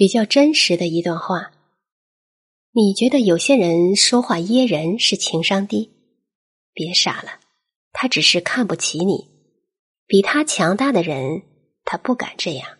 比较真实的一段话。你觉得有些人说话噎人是情商低别傻了他只是看不起你。比他强大的人他不敢这样。